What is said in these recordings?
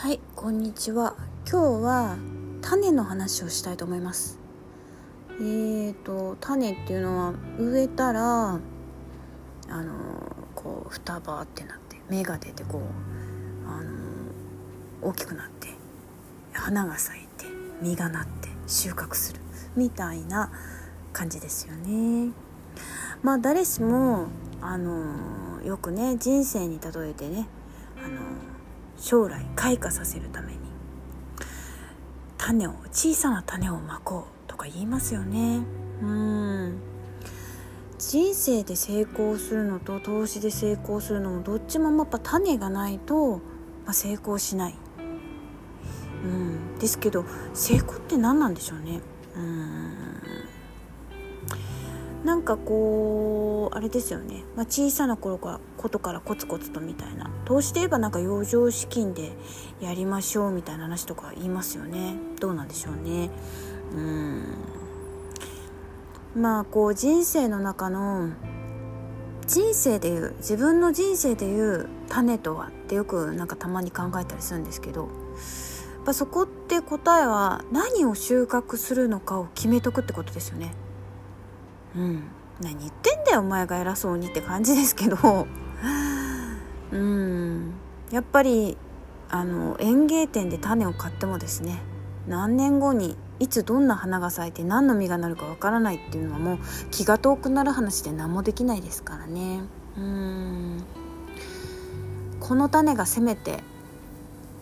はいこんにちは。今日は種の話をしたいと思います。えーと種っていうのは植えたらあのこう双葉ってなって芽が出てこうあの大きくなって花が咲いて実がなって収穫するみたいな感じですよね。まあ誰しもあのよくね人生に例えてねあの将来開花させるために。種を小さな種をまこうとか言いますよね。うん。人生で成功するのと投資で成功するのもどっちもやっぱ種がないと、ま、成功しない、うん、ですけど成功って何なんでしょうね。うん。なんかこうあれですよね、まあ、小さな頃からことからコツコツとみたいな。投資で言えばなんか余剰資金でやりましょうみたいな話とか言いますよね。どうなんでしょうね。うん。まあこう人生の中の人生でいう自分の人生でいう種とはってよくなんかたまに考えたりするんですけどやっぱそこって答えは何を収穫するのかを決めとくってことですよね。うん。何言ってんだよお前が偉そうにって感じですけど。うん。やっぱりあの園芸店で種を買ってもですね何年後にいつどんな花が咲いて何の実がなるかわからないっていうのはもう気が遠くなる話で何もできないですからね。うん。この種がせめて、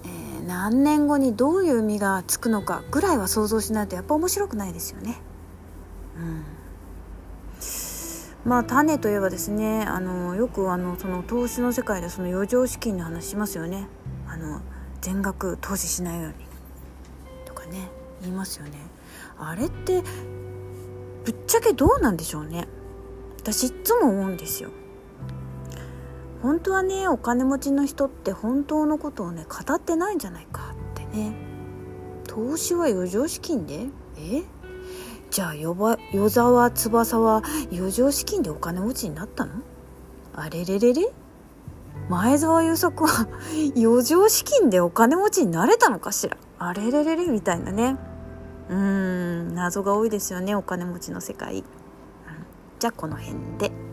えー、何年後にどういう実がつくのかぐらいは想像しないとやっぱ面白くないですよね。うん。まあ種といえばですねあのよくあのその投資の世界でその余剰資金の話しますよね。あの全額投資しないように。とかね言いますよね。あれってぶっちゃけどうなんでしょうね。私いつも思うんですよ。本当はねお金持ちの人って本当のことをね語ってないんじゃないかってね。投資は余剰資金で？え？じゃあ与沢翼は余剰資金でお金持ちになったの？あれれれれ？前澤友作は 余剰資金でお金持ちになれたのかしら？あれれれれ？みたいなね。うーん謎が多いですよねお金持ちの世界、うん、じゃあこの辺で。